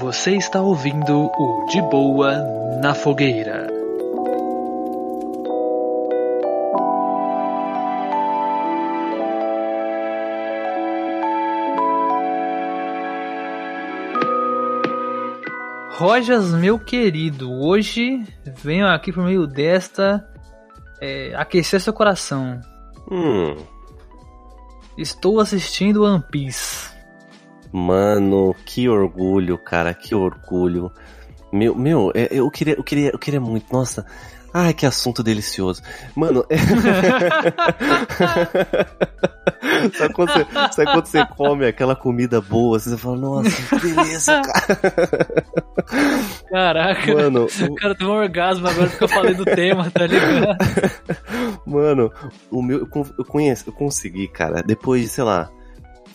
Você está ouvindo o De Boa na Fogueira. Rojas, meu querido, hoje venho aqui por meio desta é, aquecer seu coração. Hum, Estou assistindo One Piece. Mano, que orgulho, cara, que orgulho. Meu, meu, é, eu queria, eu queria, eu queria muito, nossa. Ai, que assunto delicioso. Mano, é... sabe, quando você, sabe quando você come aquela comida boa, você fala, nossa, que beleza, cara. Caraca, Mano, o cara teve um orgasmo agora que eu falei do tema, tá ligado? Mano, o meu, eu conheço, eu consegui, cara, depois de, sei lá,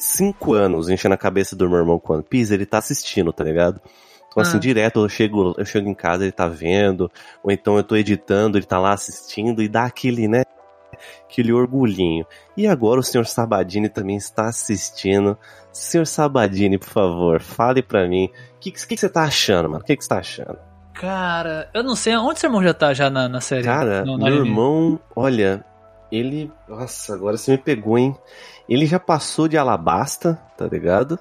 cinco anos enchendo a cabeça do meu irmão com One Piece, ele tá assistindo, tá ligado? Então, assim, Ah. direto eu chego, eu chego em casa, ele tá vendo, ou então eu tô editando, ele tá lá assistindo e dá aquele, né, aquele orgulhinho. E agora o senhor Sabadini também está assistindo. Senhor Sabadini, por favor, fale pra mim, o que, que, que você tá achando, mano? O que, que você tá achando? Cara, eu não sei onde seu irmão já tá já na, na série. Cara, meu anime? irmão, olha, ele. Nossa, agora você me pegou, hein? Ele já passou de Alabasta, tá ligado?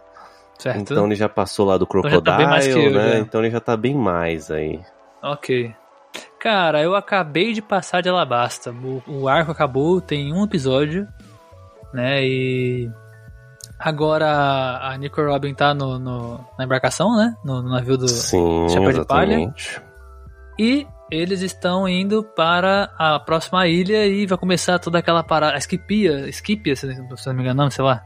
Certo. Então ele já passou lá do já tá bem mais que Crocodile, eu, né? Então ele já tá bem mais aí. Ok. Cara, eu acabei de passar de Alabasta. O, o arco acabou, tem um episódio, né? E agora a Nico Robin tá no, no- na embarcação, né? No, no navio do. Sim, Chapéu de palha? E eles estão indo para a próxima ilha e vai começar toda aquela parada. A Esquipia, Esquipia, se não me engano, sei lá.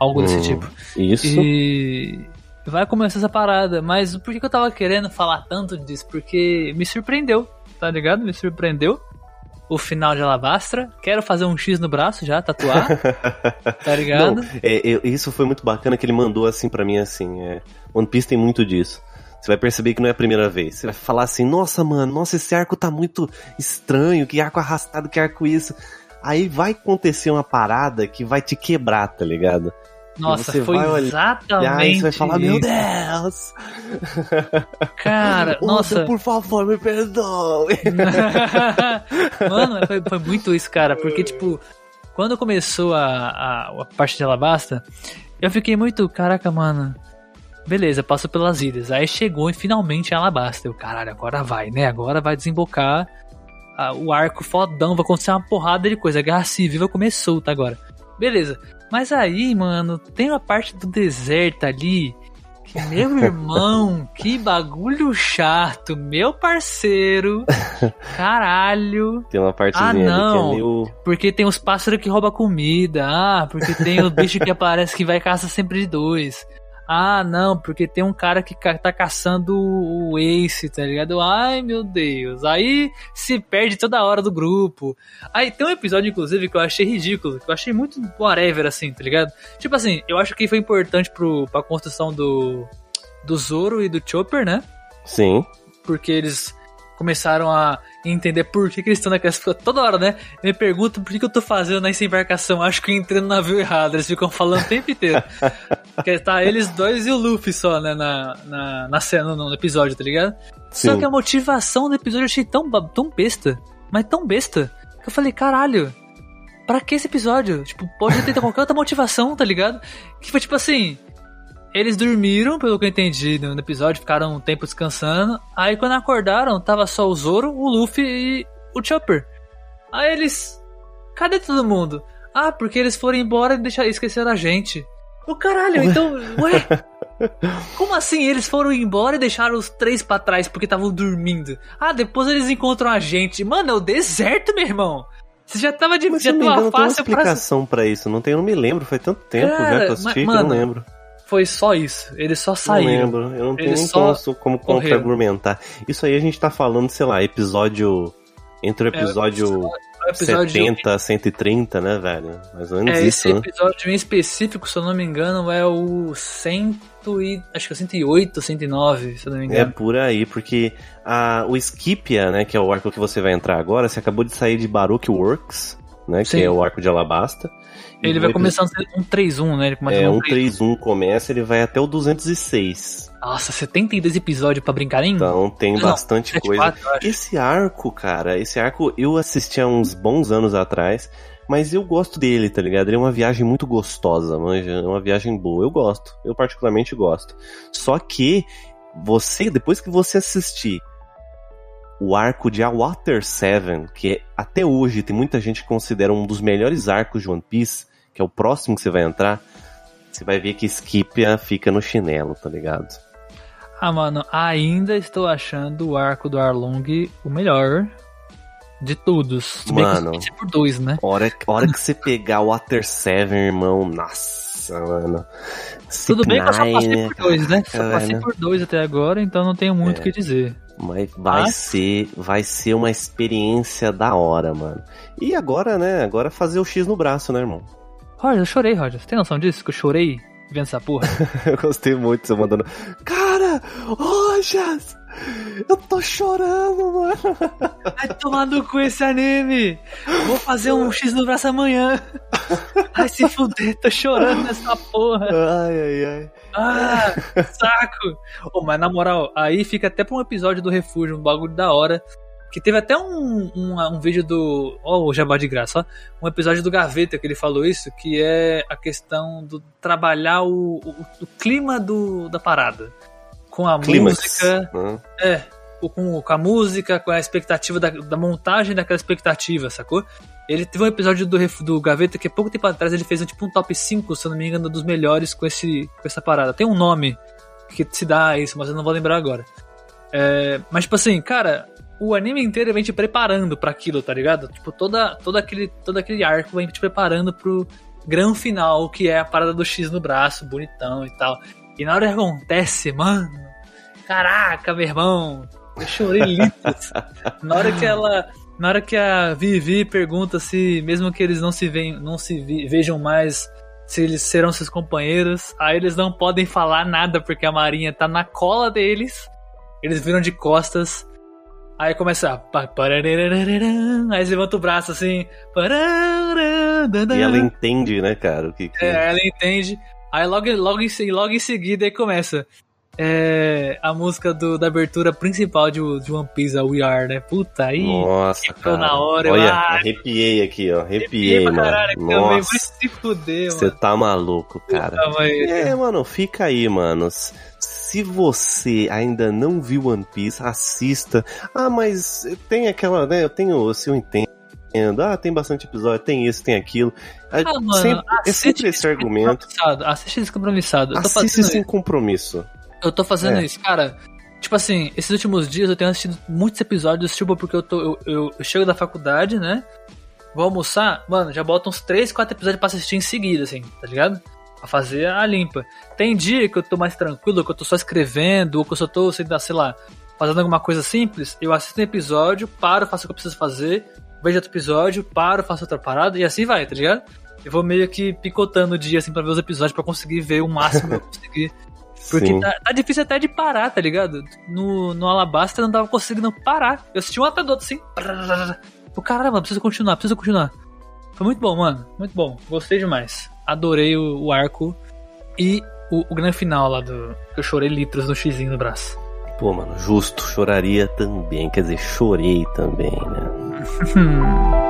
Algo desse Hum, tipo. Isso. E vai começar essa parada. Mas por que eu tava querendo falar tanto disso? Porque me surpreendeu, tá ligado? Me surpreendeu. O final de Alabastra. Quero fazer um X no braço já, tatuar, tá ligado? Não, é, eu- isso foi muito bacana que ele mandou assim pra mim assim. É, One Piece tem muito disso. Você vai perceber que não é a primeira vez. Você vai falar assim, nossa, mano, nossa, esse arco tá muito estranho, que arco arrastado, que arco isso. Aí vai acontecer uma parada que vai te quebrar, tá ligado? Nossa, foi olhar exatamente. E aí você vai falar, meu. Deus! Cara, Oda, nossa. por favor, me perdoe! Mano, foi, foi muito isso, cara. Porque, tipo, quando começou a, a, a parte de Alabasta, eu fiquei muito, caraca, mano. Beleza, passou pelas ilhas. Aí chegou e finalmente Alabasta. Eu, caralho, agora vai, né? Agora vai desembocar ah, o arco fodão, vai acontecer uma porrada de coisa. A guerra civil comer solta agora. Beleza. Mas aí, mano, tem uma parte do deserto ali. Que, meu irmão, que bagulho chato, meu parceiro. Caralho. Tem uma partezinha Ah, ali que não. é meio. Porque tem os pássaros que roubam comida. Ah, porque tem o bicho que aparece que vai caça sempre de dois. Ah, não, porque tem um cara que tá caçando o Ace, tá ligado? Ai, meu Deus. Aí se perde toda hora do grupo. Aí tem um episódio, inclusive, que eu achei ridículo, que eu achei muito whatever, assim, tá ligado? Tipo assim, eu acho que foi importante pro, pra construção do, do Zoro e do Chopper, né? Sim. porque eles começaram a entender por que, que eles estão naquela. Toda hora, né? Me pergunto por que, que eu tô fazendo nessa embarcação. Acho que eu entrei no navio errado. Eles ficam falando o tempo inteiro. Porque tá eles dois e o Luffy só, né? Na, na, na cena, no, no episódio, tá ligado? Só Sim. que a motivação do episódio eu achei tão, tão besta. Mas tão besta. Que eu falei, caralho. Pra que esse episódio? Tipo, pode ter qualquer outra motivação, tá ligado? Que foi tipo assim. Eles dormiram, pelo que eu entendi no no episódio, ficaram um tempo descansando. Aí quando acordaram, tava só o Zoro, o Luffy e o Chopper. Aí eles. Cadê todo mundo? Ah, porque eles foram embora e deixaram, esqueceram a gente. O caralho, então. Ué? Como assim eles foram embora e deixaram os três pra trás porque estavam dormindo? Ah, depois eles encontram a gente. Mano, é o deserto, meu irmão. Você já tava de Mas já eu não engano, tem uma pra. explicação pra isso. Não tem, eu não me lembro, faz tanto tempo Cara, já que eu assisti mas, que eu mano, não lembro. Foi só isso. Eles só Não saíram. lembro, eu não tenho Eles nem como, como contra-argumentar. Isso aí a gente tá falando, sei lá, episódio. Entre o episódio O episódio 70 a 130, né, velho? Mais ou menos É, isso, esse né? episódio em específico, se eu não me engano, é o 100 e, acho que é 108, 109, se eu não me É engano. por aí, porque a, o Skipia, né, que é o arco que você vai entrar agora, você acabou de sair de Baruch Works, né? Sim. Que é o arco de Alabasta. Ele vai começando um 3-1, né? Ele começa É, um 3-1. 3-1 começa, ele vai até o 206. Nossa, 72 episódios pra brincar em? Então tem Não, bastante 74, coisa. eu acho. Esse arco, cara, esse arco eu assisti há uns bons anos atrás, mas eu gosto dele, tá ligado? Ele é uma viagem muito gostosa, manja, é uma viagem boa. Eu gosto, eu particularmente gosto. Só que você, depois que você assistir o arco de A Water 7, que é, até hoje tem muita gente que considera um dos melhores arcos de One Piece, que é o próximo que você vai entrar, você vai ver que Skipia fica no chinelo, tá ligado? Ah, mano, ainda estou achando o arco do Arlong o melhor de todos. Se bem que Mano. por dois, né? Hora, hora que você pegar o Water 7, irmão, nossa, mano. Tudo bem que eu só passei por dois, né? Só passei por dois até agora, então não tenho muito o É. que dizer. Mas vai Ah. ser, vai ser uma experiência da hora, mano. E agora, né? Agora fazer o X no braço, né, irmão? Roger, eu chorei, Roger. Você tem noção disso? Que eu chorei vendo essa porra? Eu gostei muito de você mandando. Cara, Rojas! Eu tô chorando, mano. Vai tomar no cu esse anime! Vou fazer um X no braço amanhã! Ai, se fuder, tô chorando nessa porra! Ai, ai, ai. Ah, saco! Ô, mas na moral, aí fica até pra um episódio do Refúgio, um bagulho da hora. Que teve até um, um, um vídeo do. Ó, o Jabá de Graça, ó. Um episódio do Gaveta que ele falou isso, que é a questão do trabalhar o, o, o clima do, da parada. Com a Clímax. música. né? É, com, com a música, com a expectativa da, da montagem daquela expectativa, sacou? Ele teve um episódio do, do Gaveta que pouco tempo atrás ele fez um, tipo um top 5, se eu não me engano, dos melhores com, esse, com essa parada. Tem um nome que se dá a isso, mas eu não vou lembrar agora. É, mas, tipo assim, cara, o anime inteiro vem te preparando pra aquilo, tá ligado? Tipo, toda, todo, aquele, todo aquele arco vem te preparando pro grão final, que é a parada do X no braço, bonitão e tal. E na hora que acontece, mano, caraca, meu irmão, eu chorei litros. na hora que ela. Na hora que a Vivi pergunta se, mesmo que eles não se, veem, não se vejam mais, se eles serão seus companheiros, aí eles não podem falar nada porque a Marinha tá na cola deles. Eles viram de costas. Aí começa. a Aí eles levantam o braço assim. E ela entende, né, cara? O que, que... é, ela entende. Aí logo, logo, em, logo em seguida aí começa. É, a música do, da abertura principal de, de One Piece, a We Are, né? Puta, aí. Nossa, cara. na hora, eu- Olha, ah, arrepiei aqui, ó. Arrepiei, pra mano. caralho também, vai Nossa, se fuder, você mano. tá maluco, cara. Puta, mas- É, mano, fica aí, mano. Se você ainda não viu One Piece, assista. Ah, mas tem aquela, né? Eu tenho, se eu entendo. Ah, tem bastante episódio, tem isso, tem aquilo. É, Ah, mano, sempre, é assiste sempre esse argumento. Descompromissado, Assiste descompromissado. Eu tô Assiste sem isso. compromisso. Eu tô fazendo É. isso, cara. Tipo assim, esses últimos dias eu tenho assistido muitos episódios, tipo, porque eu tô. Eu, eu- eu chego da faculdade, né? Vou almoçar, mano, já boto uns 3, 4 episódios pra assistir em seguida, assim, tá ligado? Pra fazer a limpa. Tem dia que eu tô mais tranquilo, que eu tô só escrevendo, ou que eu só tô, sei lá, sei lá, fazendo alguma coisa simples, eu assisto um episódio, paro, faço o que eu preciso fazer, vejo outro episódio, paro, faço outra parada, e assim vai, tá ligado? Eu vou meio que picotando o dia, assim, pra ver os episódios, pra conseguir ver o máximo que eu conseguir. Porque tá, tá difícil até de parar, tá ligado? No, no Alabasta eu não tava conseguindo parar. Eu assisti um atrás do outro assim. O caramba, preciso continuar, preciso continuar. Foi muito bom, mano. Muito bom. Gostei demais. Adorei o, o arco e o, o grande final lá do. Eu chorei litros no xizinho no braço. Pô, mano, justo. Choraria também. Quer dizer, chorei também, né?